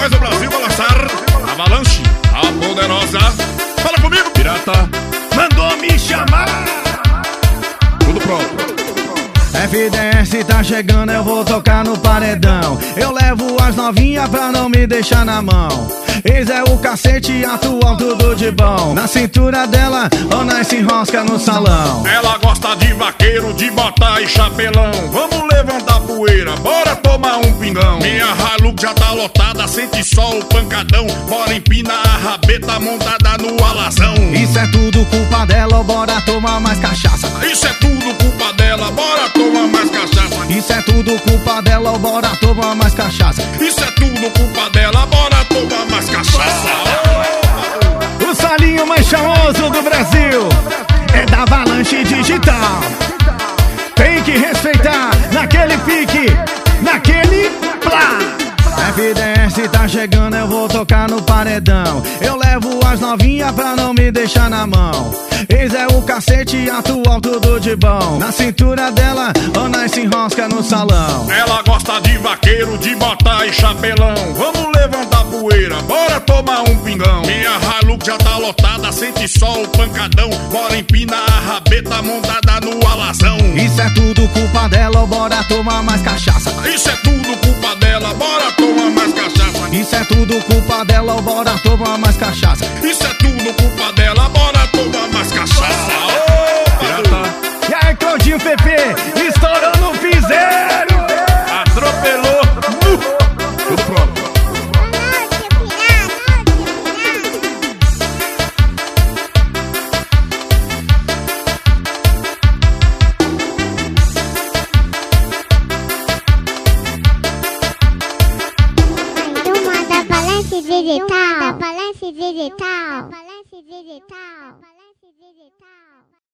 faz o Brasil balançar. Avalanche, a poderosa. Fala comigo, pirata. Mandou me chamar. Tudo pronto. FDS tá chegando, eu vou tocar no paredão. Eu levo as novinhas pra não me deixar na mão. Eis é o cacete atual, tudo de bom. Na cintura dela, ou nós se enrosca no salão. Ela gosta de vaqueiro, de botar e chapelão. Vamos levantar poeira, bora tomar um pingão. Minha Hilux já tá lotada, sente só o pancadão. Bora empinar a rabeta montada no alazão. Isso é tudo culpa dela, bora tomar mais cachaça. Isso é tudo culpa dela, bora tomar mais cachaça. Isso é tudo culpa dela, bora tomar mais cachaça. Isso é tudo culpa Avalanche Digital. Tem que respeitar naquele pique, naquele plá. FDS tá chegando, eu vou tocar no paredão. Eu levo as novinhas pra não me deixar na mão. Eis é o cacete atual, tudo de bom. Na cintura dela, nós se enrosca no salão. Ela gosta de vaqueiro, de botar e chapelão. Vamos levantar poeira, bora tomar um pingão. Já tá lotada, sente só o pancadão. Bora empinar a rabeta montada no alazão. Isso é tudo culpa dela, bora tomar mais cachaça. Isso é tudo culpa dela, bora tomar mais cachaça. Isso é tudo culpa dela, bora tomar mais cachaça. Isso é tudo culpa dela, bora tomar mais cachaça. Ô, pirata, E aí, Claudinho Pepe, Balance Digital. Da Digital. Balance Digital. Balance Digital.